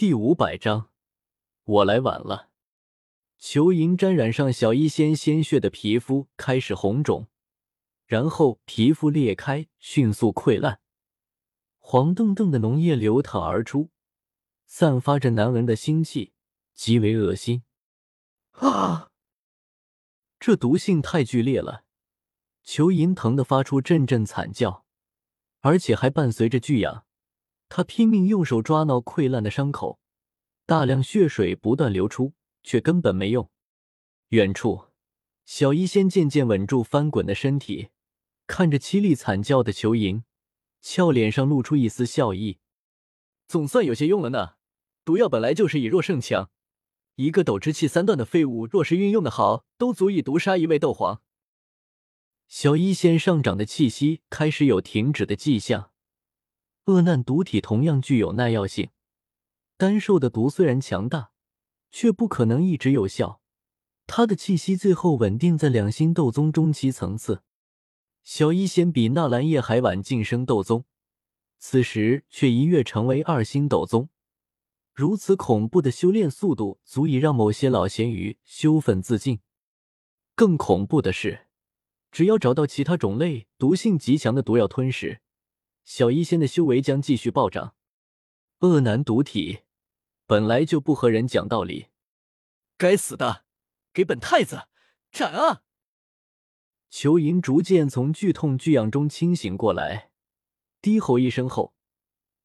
第五百章，我来晚了。裘银沾染上小医仙鲜血的皮肤开始红肿，然后皮肤裂开，迅速溃烂，黄澄澄的脓液流淌而出，散发着难闻的腥气，极为恶心。啊！这毒性太剧烈了，裘银疼得发出阵阵惨叫，而且还伴随着剧痒。他拼命用手抓挠溃烂的伤口，大量血水不断流出，却根本没用。远处，小医仙渐渐稳住翻滚的身体，看着凄厉惨叫的裘莹，俏脸上露出一丝笑意。总算有些用了呢。毒药本来就是以弱胜强，一个斗之气三段的废物，若是运用的好，都足以毒杀一位斗皇。小医仙上涨的气息开始有停止的迹象。恶难毒体同样具有耐药性，单受的毒虽然强大，却不可能一直有效。他的气息最后稳定在两星斗宗中期层次。小医仙比纳兰叶还晚晋升斗宗，此时却一跃成为二星斗宗。如此恐怖的修炼速度，足以让某些老咸鱼羞愤自尽。更恐怖的是，只要找到其他种类毒性极强的毒药吞食。小医仙的修为将继续暴涨。恶男毒体本来就不和人讲道理，该死的，给本太子斩啊！裘银逐渐从剧痛剧痒中清醒过来，低吼一声后，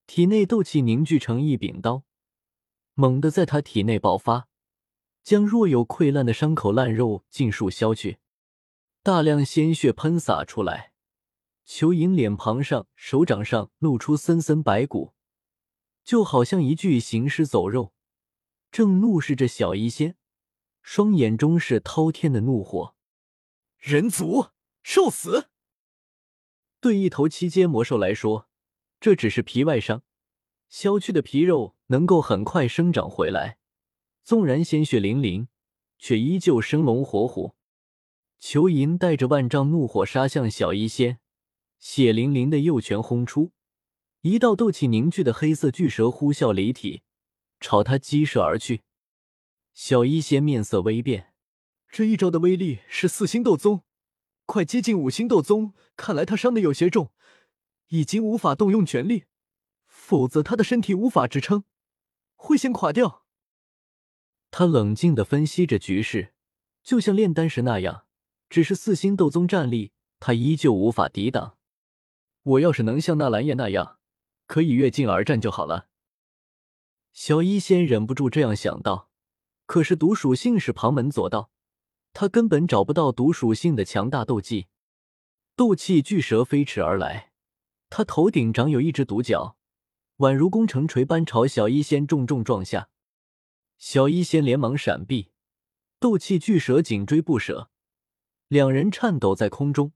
体内斗气凝聚成一柄刀，猛地在他体内爆发，将若有溃烂的伤口烂肉尽数削去，大量鲜血喷洒出来。裘银脸庞上、手掌上露出森森白骨，就好像一具行尸走肉，正怒视着小医仙，双眼中是滔天的怒火。人族受死！对一头七阶魔兽来说，这只是皮外伤，削去的皮肉能够很快生长回来，纵然鲜血淋淋，却依旧生龙活虎。裘银带着万丈怒火杀向小医仙。血淋淋的右拳轰出，一道斗气凝聚的黑色巨蛇呼啸离体，朝他击射而去。小医仙面色微变，这一招的威力是四星斗宗，快接近五星斗宗。看来他伤的有些重，已经无法动用全力，否则他的身体无法支撑，会先垮掉。他冷静的分析着局势，就像炼丹时那样，只是四星斗宗战力，他依旧无法抵挡。我要是能像纳兰叶那样，可以越境而战就好了。小医仙忍不住这样想到。可是毒属性是旁门左道，他根本找不到毒属性的强大斗技。斗气巨蛇飞驰而来，他头顶长有一只独角，宛如攻城锤般朝小医仙重重撞下。小医仙连忙闪避，斗气巨蛇紧追不舍，两人颤抖在空中。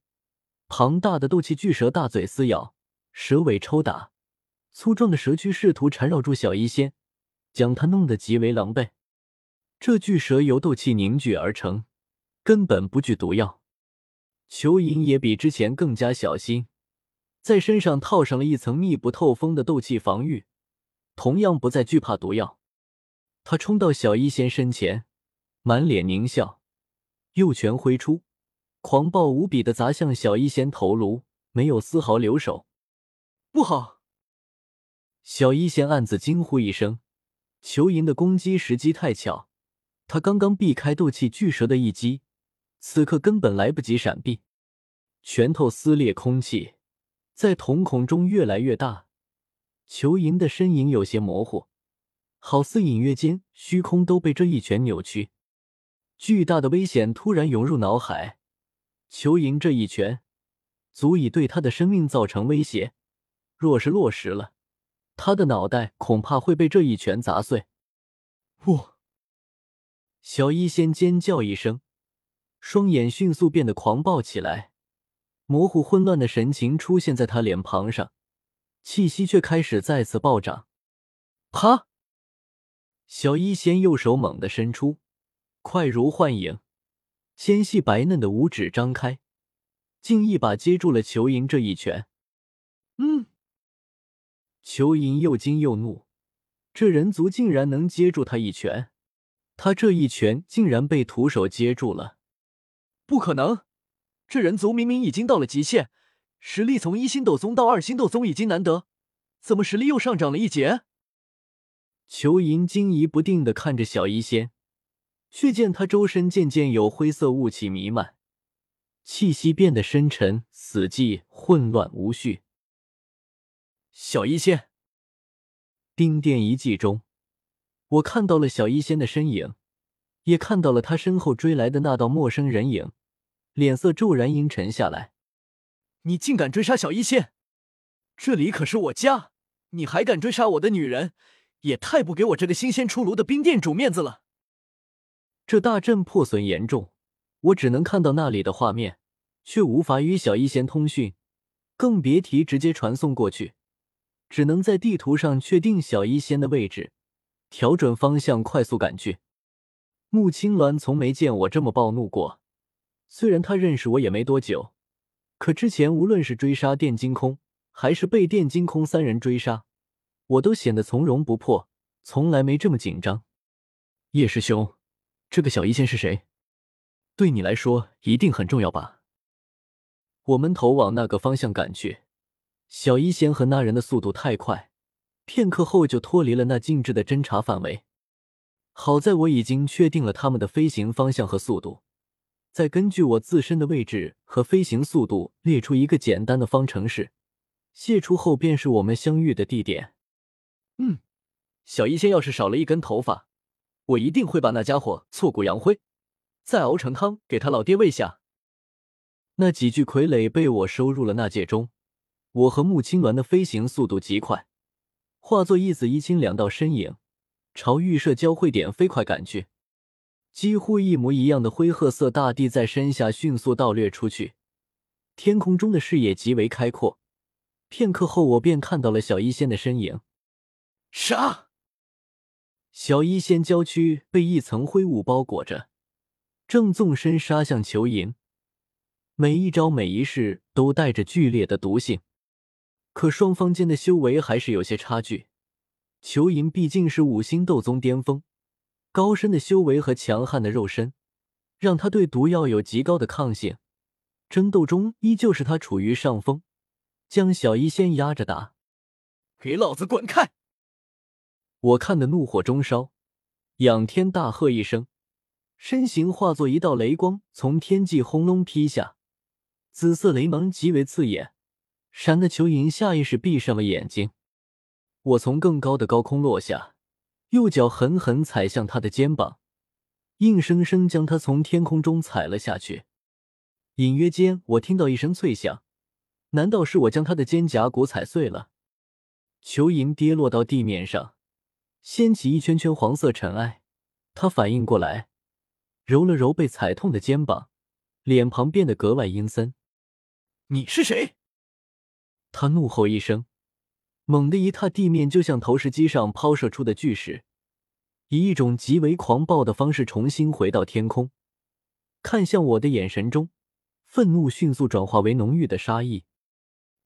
庞大的斗气巨蛇大嘴撕咬，蛇尾抽打，粗壮的蛇躯试图缠绕住小医仙，将他弄得极为狼狈。这巨蛇由斗气凝聚而成，根本不惧毒药。裘银也比之前更加小心，在身上套上了一层密不透风的斗气防御，同样不再惧怕毒药。他冲到小医仙身前，满脸狞笑，右拳挥出。狂暴无比的砸向小一仙头颅，没有丝毫留手。不好！小一仙暗自惊呼一声。裘银的攻击时机太巧，他刚刚避开斗气巨蛇的一击，此刻根本来不及闪避，拳头撕裂空气，在瞳孔中越来越大。裘银的身影有些模糊，好似隐约间虚空都被这一拳扭曲。巨大的危险突然涌入脑海。裘莹这一拳，足以对他的生命造成威胁。若是落实了，他的脑袋恐怕会被这一拳砸碎。不！小医仙尖叫一声，双眼迅速变得狂暴起来，模糊混乱的神情出现在他脸庞上，气息却开始再次暴涨。啪！小医仙右手猛地伸出，快如幻影。纤细白嫩的五指张开，竟一把接住了裘银这一拳。嗯，裘银又惊又怒，这人族竟然能接住他一拳，他这一拳竟然被徒手接住了，不可能！这人族明明已经到了极限，实力从一星斗宗到二星斗宗已经难得，怎么实力又上涨了一截？裘银惊疑不定的看着小医仙，却见他周身渐渐有灰色雾气弥漫，气息变得深沉、死寂、混乱无序。小医仙。丁殿遗迹中，我看到了小医仙的身影，也看到了他身后追来的那道陌生人影，脸色骤然阴沉下来。你竟敢追杀小医仙！这里可是我家，你还敢追杀我的女人，也太不给我这个新鲜出炉的冰殿主面子了。这大阵破损严重，我只能看到那里的画面，却无法与小医仙通讯，更别提直接传送过去。只能在地图上确定小医仙的位置，调准方向，快速赶去。穆青鸾从没见我这么暴怒过，虽然他认识我也没多久，可之前无论是追杀电金空，还是被电金空三人追杀，我都显得从容不迫，从来没这么紧张。叶师兄，这个小医仙是谁？对你来说一定很重要吧？我们头往那个方向赶去。小医仙和那人的速度太快，片刻后就脱离了那静止的侦查范围。好在我已经确定了他们的飞行方向和速度，再根据我自身的位置和飞行速度列出一个简单的方程式，卸除后便是我们相遇的地点。嗯，小医仙要是少了一根头发，我一定会把那家伙挫骨扬灰，再熬成汤给他老爹喂下。那几具傀儡被我收入了纳戒中。我和穆青鸾的飞行速度极快，化作一紫一青两道身影，朝预设交汇点飞快赶去。几乎一模一样的灰褐色大地在身下迅速倒掠出去，天空中的视野极为开阔。片刻后，我便看到了小医仙的身影。杀！小医仙娇躯被一层灰雾包裹着，正纵身杀向裘银，每一招每一式都带着剧烈的毒性。可双方间的修为还是有些差距。裘银毕竟是五星斗宗巅峰，高深的修为和强悍的肉身，让他对毒药有极高的抗性。争斗中依旧是他处于上风，将小医仙压着打。给老子滚开！我看得怒火中烧，仰天大喝一声，身形化作一道雷光，从天际轰隆劈下，紫色雷芒极为刺眼。闪的裘银下意识闭上了眼睛，我从更高的高空落下，右脚狠狠踩向他的肩膀，硬生生将他从天空中踩了下去。隐约间，我听到一声脆响，难道是我将他的肩胛骨踩碎了？裘银跌落到地面上，掀起一圈圈黄色尘埃。他反应过来，揉了揉被踩痛的肩膀，脸庞变得格外阴森。你是谁？他怒吼一声，猛地一踏地面，就像投石机上抛射出的巨石，以一种极为狂暴的方式重新回到天空，看向我的眼神中，愤怒迅速转化为浓郁的杀意。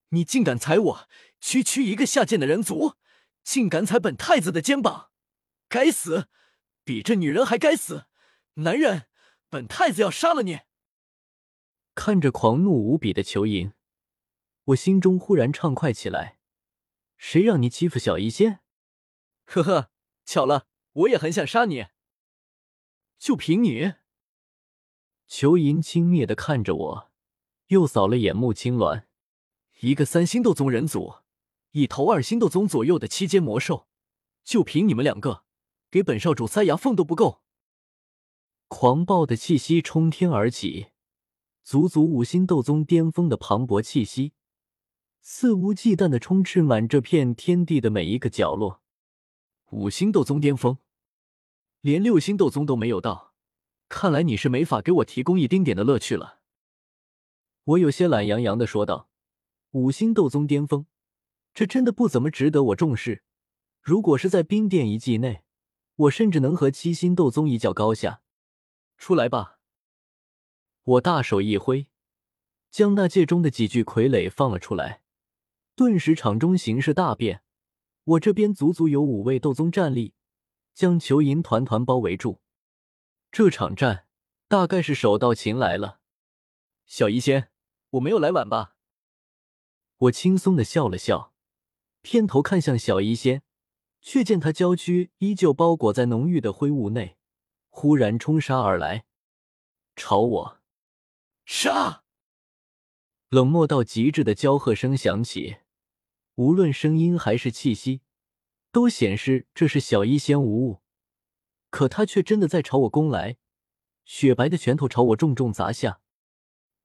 你竟敢踩我区区一个下贱的人族，竟敢踩本太子的肩膀，该死！比这女人还该死！男人，本太子要杀了你！看着狂怒无比的裘银。我心中忽然畅快起来，谁让你欺负小医仙？呵呵，巧了，我也很想杀你。就凭你？裘银轻蔑的看着我，又扫了眼穆青鸾，一个三星斗宗人族，一头二星斗宗左右的七阶魔兽，就凭你们两个，给本少主塞牙缝都不够。狂暴的气息冲天而起，足足五星斗宗巅峰的磅礴气息。肆无忌惮的充斥满这片天地的每一个角落。五星斗宗巅峰，连六星斗宗都没有到，看来你是没法给我提供一丁点的乐趣了。我有些懒洋洋的说道：“五星斗宗巅峰，这真的不怎么值得我重视。如果是在冰殿遗迹内，我甚至能和七星斗宗一较高下。出来吧！”我大手一挥，将那戒中的几具傀儡放了出来。顿时，场中形势大变，我这边足足有五位斗宗站立，将裘银团团包围住。这场战大概是手到擒来了。小医仙，我没有来晚吧？我轻松的笑了笑，偏头看向小医仙，却见他娇躯依旧包裹在浓郁的灰雾内，忽然冲杀而来，朝我杀！冷漠到极致的娇喝声响起，无论声音还是气息，都显示这是小医仙无误。可他却真的在朝我攻来，雪白的拳头朝我重重砸下。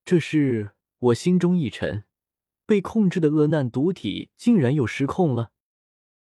这是我心中一沉，被控制的恶难毒体竟然又失控了。